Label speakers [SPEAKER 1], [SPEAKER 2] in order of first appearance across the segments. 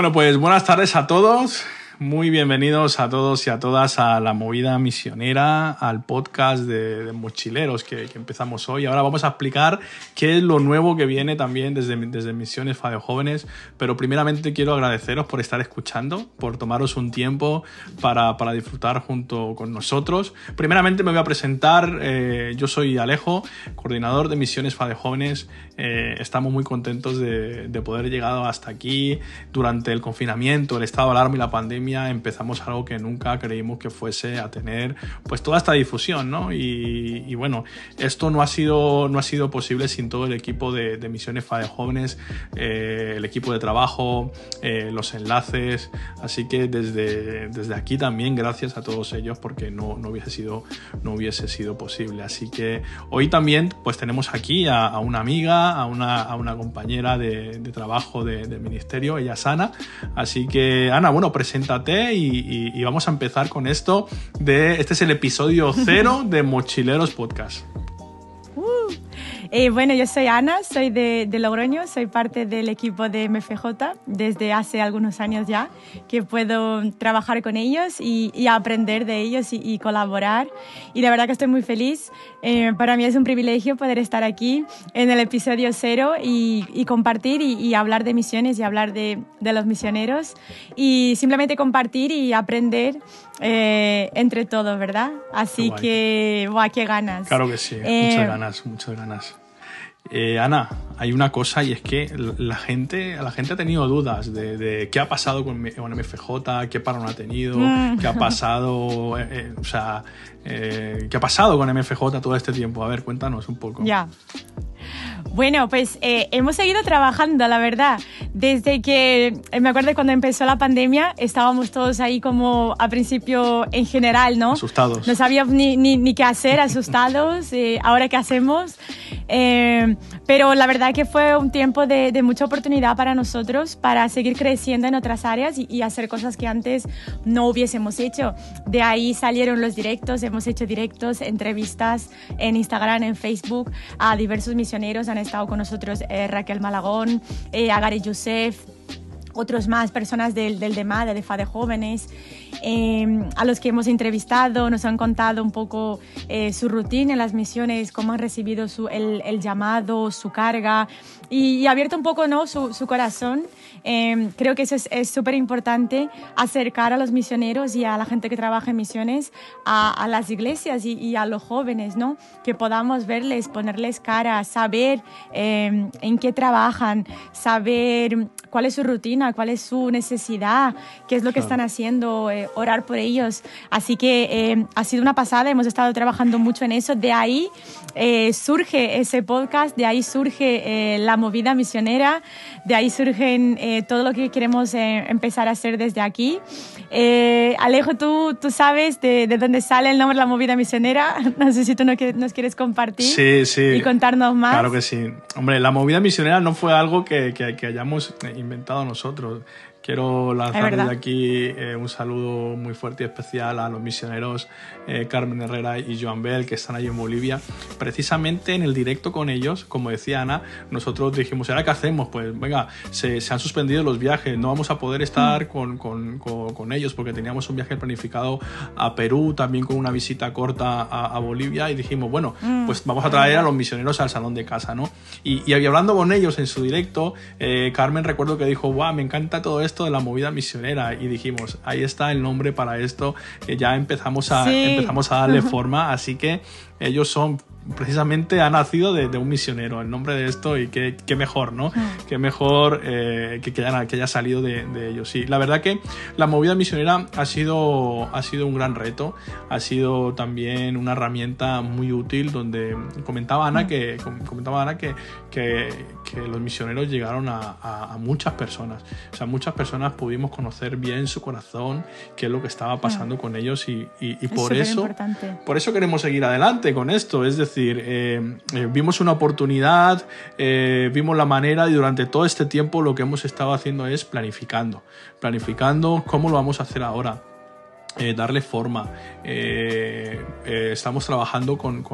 [SPEAKER 1] Bueno, pues buenas tardes a todos. Muy bienvenidos a todos y a todas a la movida misionera, al podcast de, mochileros que, empezamos hoy. Ahora vamos a explicar qué es lo nuevo que viene también desde, desde Misiones Fade Jóvenes. Pero primeramente quiero agradeceros por estar escuchando, por tomaros un tiempo para, para disfrutar junto con nosotros. Primeramente me voy a presentar. Eh, yo soy Alejo, coordinador de Misiones Fade Jóvenes. Eh, estamos muy contentos de, de poder llegar hasta aquí durante el confinamiento, el estado de alarma y la pandemia empezamos algo que nunca creímos que fuese a tener pues toda esta difusión, ¿no? Y, bueno, esto no ha, sido, no ha sido posible sin todo el equipo de, Misiones FADE Jóvenes, eh, el equipo de trabajo, eh, los enlaces, así que desde, desde aquí también gracias a todos ellos porque no, no, hubiese, sido, no hubiese sido posible. Así que hoy también pues tenemos aquí a, una amiga, a una, a una compañera de, de trabajo del ministerio, ella es Ana, así que Ana, bueno, presenta y, vamos a empezar con esto de, este es el episodio cero de Mochileros Podcast.
[SPEAKER 2] Eh, bueno, yo soy Ana, soy de, Logroño, soy parte del equipo de MFJ desde hace algunos años ya, que puedo trabajar con ellos y, aprender de ellos y, colaborar. Y la verdad que estoy muy feliz. Eh, para mí es un privilegio poder estar aquí en el episodio cero y, compartir y, hablar de misiones y hablar de, los misioneros y simplemente compartir y aprender eh, entre todos, ¿verdad? Así que, ¡buah, qué ganas!
[SPEAKER 1] Claro que sí, muchas ganas, muchas ganas. Eh, Ana, hay una cosa y es que la gente, la gente ha tenido dudas de, qué ha pasado con, MFJ, qué paro ha tenido, mm. qué ha pasado, eh, eh, o sea, qué ha pasado con MFJ todo este tiempo. A ver, cuéntanos un poco.
[SPEAKER 2] Ya. Bueno, pues eh, hemos seguido trabajando, la verdad. Desde que, eh, me acuerdo cuando empezó la pandemia, estábamos todos ahí como a principio en general, ¿no?
[SPEAKER 1] Asustados.
[SPEAKER 2] No sabíamos ni, ni, qué hacer, asustados. Eh, Ahora qué hacemos. pero la verdad que fue un tiempo de, de, mucha oportunidad para nosotros para seguir creciendo en otras áreas y, y hacer cosas que antes no hubiésemos hecho. De ahí salieron los directos, hemos hecho directos, entrevistas en Instagram, en Facebook a diversos misioneros han estado con nosotros eh, Raquel Malagón, eh, Agari Youssef, otros más personas del, del DEMA, de Jóvenes, em, a los que hemos entrevistado, nos han contado un poco eh, su rutina en las misiones, cómo han recibido su, el, el, llamado, su carga y, y, abierto un poco ¿no? su, su corazón Em, creo que eso es súper importante, acercar a los misioneros y a la gente que trabaja en misiones a, las iglesias y, a los jóvenes, ¿no? Que podamos verles, ponerles cara, saber em, en qué trabajan, saber cuál es su rutina, cuál es su necesidad, qué es lo que están haciendo, eh, orar por ellos. Así que em, ha sido una pasada, hemos estado trabajando mucho en eso. De ahí eh, surge ese podcast, de ahí surge eh, la movida misionera, de ahí surgen eh, todo lo que queremos eh, empezar a hacer desde aquí. Eh, Alejo, ¿tú, tú sabes de, de, dónde sale el nombre de la movida misionera. No sé si tú nos quieres compartir
[SPEAKER 1] sí, sí.
[SPEAKER 2] y contarnos más.
[SPEAKER 1] Claro que sí. Hombre, la movida misionera no fue algo que, que, que hayamos inventado nosotros. Quiero lanzar desde aquí eh, un saludo muy fuerte y especial a los misioneros eh, Carmen Herrera y Joan Bell que están allí en Bolivia. Precisamente en el directo con ellos, como decía Ana, nosotros dijimos, ¿ahora qué hacemos? Pues venga, se, se han suspendido los viajes, no vamos a poder estar mm. con, con, con, ellos porque teníamos un viaje planificado a Perú, también con una visita corta a, Bolivia y dijimos, bueno, mm. pues vamos a traer a los misioneros al salón de casa, ¿no? Y, y hablando con ellos en su directo, eh, Carmen recuerdo que dijo, wow, me encanta todo esto esto de la movida misionera y dijimos, ahí está el nombre para esto, que ya empezamos a, empezamos a darle forma, así que ellos son precisamente ha nacido de, un misionero el nombre de esto y qué, mejor, ¿no? Qué mejor eh, que, que, haya, que, haya, salido de, ellos. Sí, la verdad que la movida misionera ha sido, ha sido un gran reto, ha sido también una herramienta muy útil donde comentaba Ana que, comentaba Ana que, que, los misioneros llegaron a, muchas personas. O sea, muchas personas pudimos conocer bien su corazón, qué es lo que estaba pasando con ellos y, y, por eso, por eso queremos seguir adelante con esto. Es decir, eh, eh, vimos una oportunidad, eh, vimos la manera y durante todo este tiempo lo que hemos estado haciendo es planificando, planificando cómo lo vamos a hacer ahora. Eh, darle forma. Eh, eh, estamos trabajando con,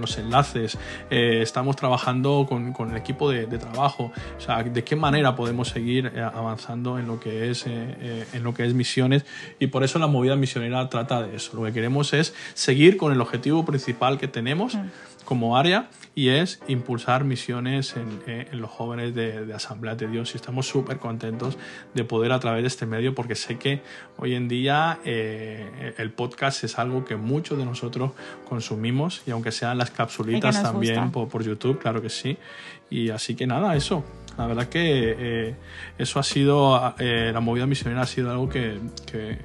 [SPEAKER 1] los enlaces, estamos trabajando con, el equipo de, trabajo. O sea, de qué manera podemos seguir avanzando en lo que es en lo que es misiones y por eso la movida misionera trata de eso. Lo que queremos es seguir con el objetivo principal que tenemos. Mm como área y es impulsar misiones en, eh, los jóvenes de, Asamblea de Dios y estamos súper contentos de poder a través de este medio porque sé que hoy en día eh, el podcast es algo que muchos de nosotros consumimos y aunque sean las capsulitas también por, YouTube, claro que sí. Y así que nada, eso. La verdad que eh, eso ha sido, la movida misionera ha sido algo que que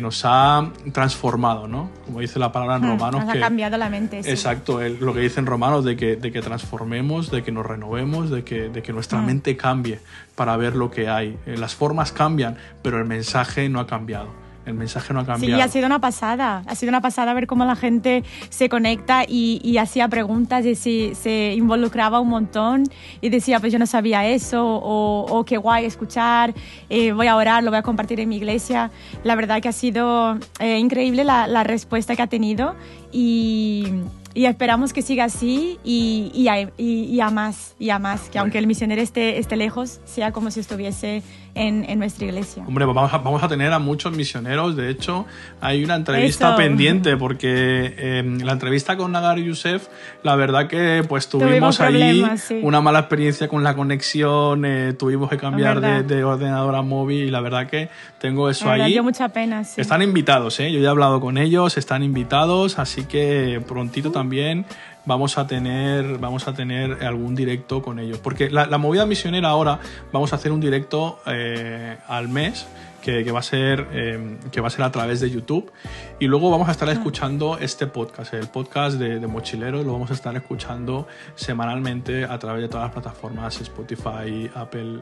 [SPEAKER 1] nos ha transformado, ¿no? Como dice la palabra en hmm, Romanos.
[SPEAKER 2] Nos ha cambiado la mente.
[SPEAKER 1] Exacto, lo que dice en Romanos, de que, de que transformemos, de que nos renovemos, de que, de que nuestra hmm. mente cambie para ver lo que hay. Eh, las formas cambian, pero el mensaje no ha cambiado el mensaje no ha cambiado.
[SPEAKER 2] Sí, ha sido una pasada. Ha sido una pasada ver cómo la gente se conecta y, hacía preguntas y se, se, involucraba un montón y decía, pues yo no sabía eso o, qué guay escuchar, eh, voy a orar, lo voy a compartir en mi iglesia. La verdad que ha sido eh, increíble la, la respuesta que ha tenido y y esperamos que siga así y, y, a, y, a, más, y a más, que aunque el misionero esté, esté lejos, sea como si estuviese en, en nuestra iglesia.
[SPEAKER 1] Hombre, vamos a, vamos a, tener a muchos misioneros, de hecho hay una entrevista pendiente, porque em, la entrevista con Nagar Youssef, la verdad que pues tuvimos, ahí una mala experiencia con la conexión, eh, tuvimos que cambiar de, de, ordenador a móvil y la verdad que tengo eso ahí.
[SPEAKER 2] dio mucha pena, sí.
[SPEAKER 1] Están invitados, ¿eh? yo ya he hablado con ellos, están invitados, así que prontito también también vamos a tener, vamos a tener algún directo con ellos. Porque la, movida misionera ahora vamos a hacer un directo eh, al mes. Que, va a ser, eh, que va a ser a través de YouTube y luego vamos a estar escuchando este podcast, el podcast de, de Mochileros, lo vamos a estar escuchando semanalmente a través de todas las plataformas Spotify, Apple,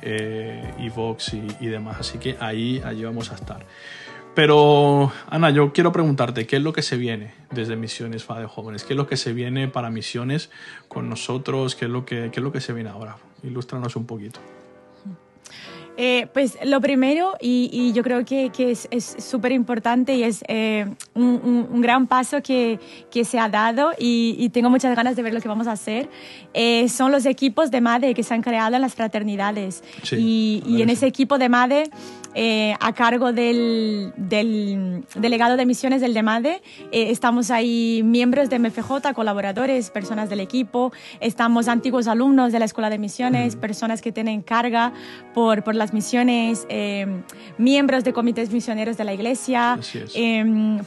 [SPEAKER 1] eh, Evox y, y demás. Así que ahí, allí vamos a estar. Pero, Ana, yo quiero preguntarte, ¿qué es lo que se viene desde Misiones FA de Jóvenes? ¿Qué es lo que se viene para Misiones con nosotros? ¿Qué es lo que, qué es lo que se viene ahora? Ilústranos un poquito.
[SPEAKER 2] Eh, pues lo primero, y, yo creo que, que es súper importante y es eh, un, un, gran paso que, que, se ha dado y, tengo muchas ganas de ver lo que vamos a hacer, eh, son los equipos de MADE que se han creado en las fraternidades. y, y en ese equipo de MADE eh, a cargo del, del, delegado de misiones del DEMADE. Eh, estamos ahí miembros de MFJ, colaboradores, personas del equipo, estamos antiguos alumnos de la Escuela de Misiones, personas que tienen carga por, por las misiones, eh, miembros de comités misioneros de la iglesia,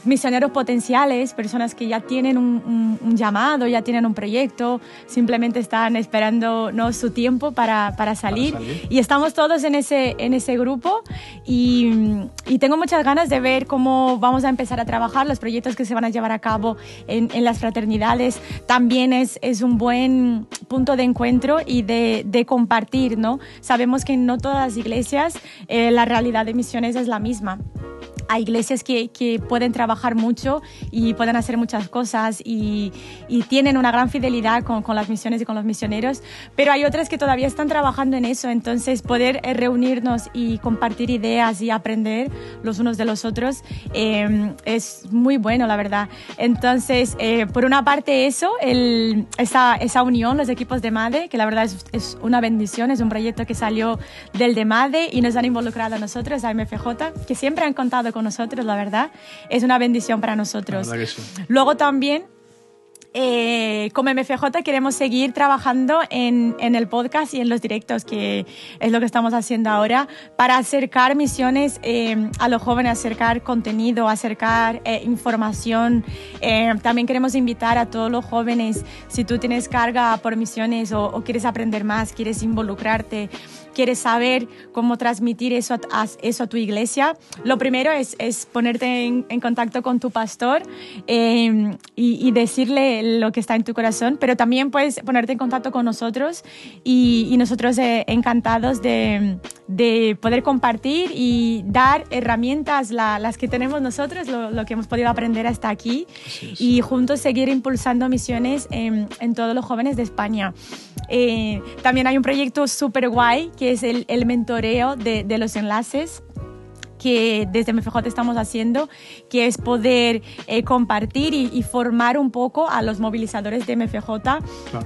[SPEAKER 2] misioneros potenciales, personas que ya tienen un, llamado, ya tienen un proyecto, simplemente están esperando ¿no? su tiempo para, para, salir. para salir. Y estamos todos en ese, en ese grupo y, tengo muchas ganas de ver cómo vamos a empezar a trabajar los proyectos que se van a llevar a cabo en, las fraternidades. También es, es, un buen punto de encuentro y de, compartir, ¿no? Sabemos que no todas las iglesias eh, la realidad de misiones es la misma hay iglesias que, pueden trabajar mucho y pueden hacer muchas cosas y, tienen una gran fidelidad con, las misiones y con los misioneros, pero hay otras que todavía están trabajando en eso, entonces poder eh, reunirnos y compartir ideas y aprender los unos de los otros eh, es muy bueno, la verdad. Entonces, eh, por una parte eso, esa, unión, los equipos de MADE, que la verdad es, es, una bendición, es un proyecto que salió del de MADE y nos han involucrado a nosotros, a MFJ, que siempre han contado con nosotros, la verdad. Es una bendición para nosotros. Luego también eh, como MFJ queremos seguir trabajando en, en, el podcast y en los directos, que es lo que estamos haciendo ahora, para acercar misiones eh, a los jóvenes, acercar contenido, acercar eh, información. también queremos invitar a todos los jóvenes, si tú tienes carga por misiones o, o quieres aprender más, quieres involucrarte, quieres saber cómo transmitir eso a, eso a tu iglesia, lo primero es, es ponerte en, en, contacto con tu pastor y, y decirle lo que está en tu corazón, pero también puedes ponerte en contacto con nosotros y, nosotros eh, encantados de, de, poder compartir y dar herramientas, las que tenemos nosotros, lo, que hemos podido aprender hasta aquí y juntos seguir impulsando misiones en, en todos los jóvenes de España. Eh, también hay un proyecto súper guay que es el, el mentoreo de, de los enlaces que desde MFJ estamos haciendo, que es poder eh, compartir y, formar un poco a los movilizadores de MFJ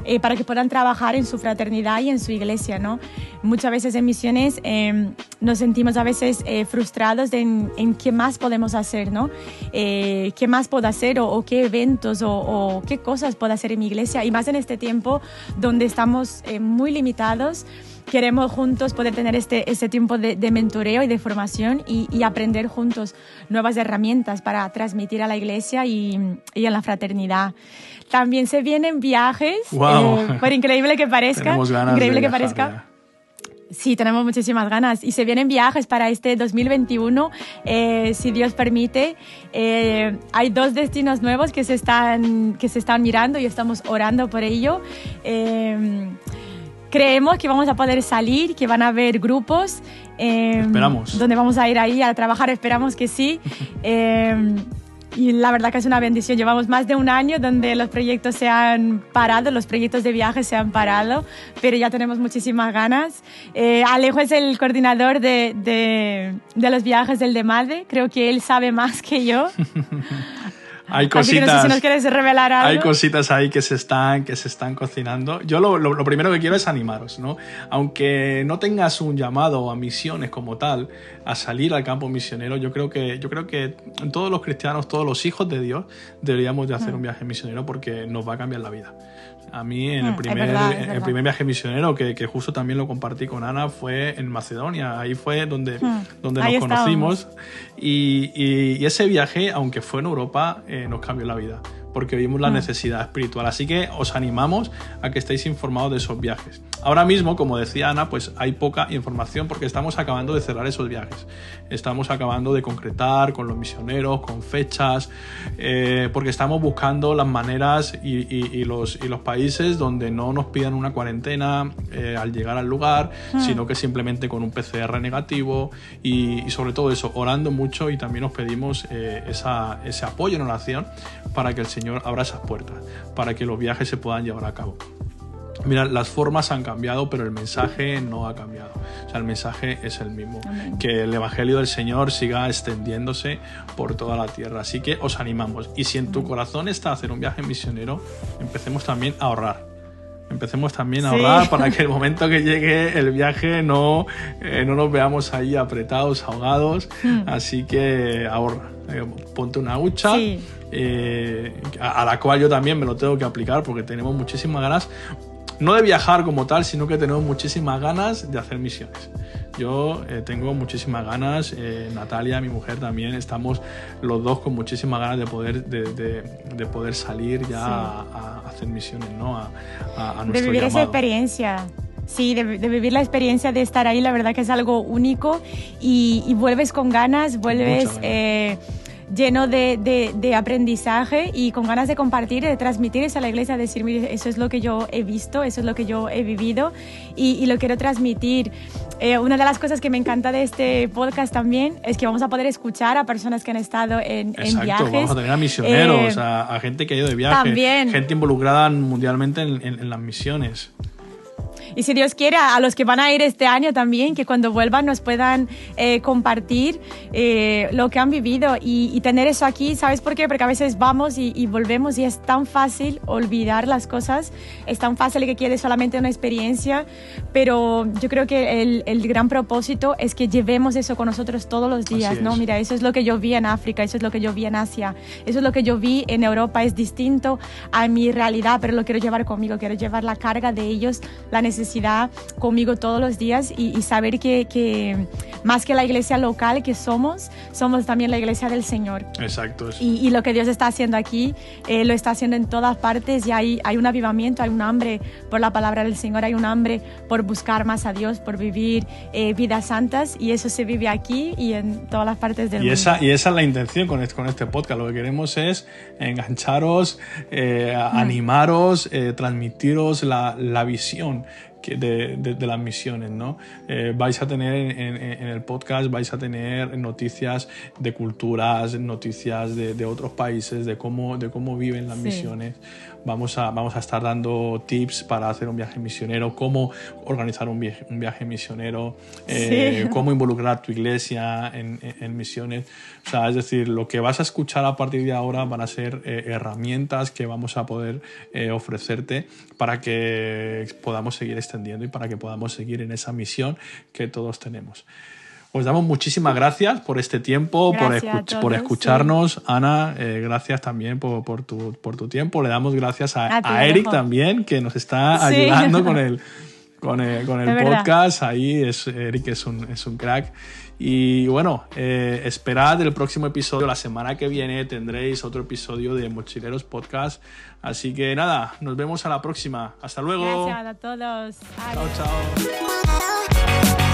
[SPEAKER 2] eh, para que puedan trabajar en su fraternidad y en su iglesia. ¿no? Muchas veces en misiones em, nos sentimos a veces eh, frustrados en, en, qué más podemos hacer, ¿no? qué más puedo hacer o, qué eventos o, o, qué cosas puedo hacer en mi iglesia. Y más en este tiempo donde estamos muy limitados queremos juntos poder tener este, este tiempo de, mentoreo y de formación y, aprender juntos nuevas herramientas para transmitir a la iglesia y, y a la fraternidad. También se vienen viajes,
[SPEAKER 1] wow.
[SPEAKER 2] Eh, por increíble que parezca, increíble que parezca. Sí, tenemos muchísimas ganas y se vienen viajes para este 2021, eh, si Dios permite. Eh, hay dos destinos nuevos que se están, que se están mirando y estamos orando por ello. Creemos que vamos a poder salir, que van a haber grupos.
[SPEAKER 1] Eh, esperamos.
[SPEAKER 2] Donde vamos a ir ahí a trabajar, esperamos que sí. Eh, y la verdad que es una bendición. Llevamos más de un año donde los proyectos se han parado, los proyectos de viaje se han parado, pero ya tenemos muchísimas ganas. Eh, Alejo es el coordinador de, de, de, los viajes del de Madre. Creo que él sabe más que yo.
[SPEAKER 1] hay cositas.
[SPEAKER 2] si nos quieres revelar algo.
[SPEAKER 1] Hay cositas ahí que se están, que se están cocinando. Yo lo, lo, primero que quiero es animaros, ¿no? Aunque no tengas un llamado a misiones como tal, a salir al campo misionero, yo creo que, yo creo que todos los cristianos, todos los hijos de Dios, deberíamos de hacer mm. un viaje misionero porque nos va a cambiar la vida. A mí en el mm, primer, el primer viaje misionero, que, que, justo también lo compartí con Ana, fue en Macedonia. Ahí fue donde, mm, donde nos conocimos. Y, y, ese viaje, aunque fue en Europa, eh, nos cambió la vida porque vimos la mm. necesidad espiritual. Así que os animamos a que estéis informados de esos viajes. Ahora mismo, como decía Ana, pues hay poca información porque estamos acabando de cerrar esos viajes. Estamos acabando de concretar con los misioneros, con fechas, eh, porque estamos buscando las maneras y, los, y los países donde no nos pidan una cuarentena eh, al llegar al lugar, mm. sino que simplemente con un PCR negativo y, sobre todo eso, orando mucho y también os pedimos eh, esa, ese apoyo en oración para que el Señor abra esas puertas, para que los viajes se puedan llevar a cabo. Mira, las formas han cambiado, pero el mensaje no ha cambiado. O sea, el mensaje es el mismo. Que el Evangelio del Señor siga extendiéndose por toda la tierra. Así que os animamos. Y si en tu corazón está hacer un viaje misionero, empecemos también a ahorrar. Empecemos también a ahorrar para que el momento que llegue el viaje no, eh, no nos veamos ahí apretados, ahogados. Hmm. Así que ahorra. Eh, ponte una hucha. Eh, a, la cual yo también me lo tengo que aplicar porque tenemos muchísimas ganas, no de viajar como tal, sino que tenemos muchísimas ganas de hacer misiones. Yo eh, tengo muchísimas ganas, eh, Natalia, mi mujer también, estamos los dos con muchísimas ganas de poder, de, poder salir ya a, hacer misiones, ¿no? A, a,
[SPEAKER 2] de vivir esa experiencia. Sí, de, vivir la experiencia de estar ahí, la verdad que es algo único y, vuelves con ganas, vuelves lleno de, de, aprendizaje y con ganas de compartir, de transmitir eso a la iglesia, decir, mire, eso es lo que yo he visto, eso es lo que yo he vivido y, lo quiero transmitir. Eh, una de las cosas que me encanta de este podcast también es que vamos a poder escuchar a personas que han estado en, en viajes.
[SPEAKER 1] Vamos a tener a misioneros, eh, a, gente que ha ido de viaje, gente involucrada mundialmente en, en las misiones.
[SPEAKER 2] Y si Dios quiere, a los que van a ir este año también, que cuando vuelvan nos puedan eh, compartir eh, lo que han vivido y, tener eso aquí. ¿Sabes por qué? Porque a veces vamos y, volvemos y es tan fácil olvidar las cosas, es tan fácil que quede solamente una experiencia, pero yo creo que el, el gran propósito es que llevemos eso con nosotros todos los días, ¿no? Mira, eso es lo que yo vi en África, eso es lo que yo vi en Asia, eso es lo que yo vi en Europa, es distinto a mi realidad, pero lo quiero llevar conmigo, quiero llevar la carga de ellos, la necesidad conmigo todos los días y, saber que, que, más que la iglesia local que somos, somos también la iglesia del Señor.
[SPEAKER 1] Exacto.
[SPEAKER 2] Y, y lo que Dios está haciendo aquí, eh, lo está haciendo en todas partes y hay, hay un avivamiento, hay un hambre por la palabra del Señor, hay un hambre por buscar más a Dios, por vivir eh, vidas santas y eso se vive aquí y en todas las partes del
[SPEAKER 1] y
[SPEAKER 2] mundo.
[SPEAKER 1] Esa, y esa es la intención con este, con este podcast. Lo que queremos es engancharos, eh, animaros, transmitiros la, la visión de, de, las misiones, ¿no? Eh, vais a tener en, en, el podcast, vais a tener noticias de culturas, noticias de, de otros países, de cómo, de cómo viven las misiones, vamos a, vamos a estar dando tips para hacer un viaje misionero, cómo organizar un viaje, un viaje misionero, eh, cómo involucrar a tu iglesia en, en, misiones. O sea, es decir, lo que vas a escuchar a partir de ahora van a ser eh, herramientas que vamos a poder eh, ofrecerte para que podamos seguir extendiendo y para que podamos seguir en esa misión que todos tenemos. Os damos muchísimas gracias por este tiempo, por, por, escucharnos. Ana, eh, gracias también por, por, tu, por tu tiempo. Le damos gracias a, Eric también, que nos está ayudando con el, con el, con el podcast. Ahí es, Eric es un, es un crack. Y bueno, eh, esperad el próximo episodio. La semana que viene tendréis otro episodio de Mochileros Podcast. Así que nada, nos vemos a la próxima. Hasta luego.
[SPEAKER 2] Gracias a todos.
[SPEAKER 1] Chao, chao.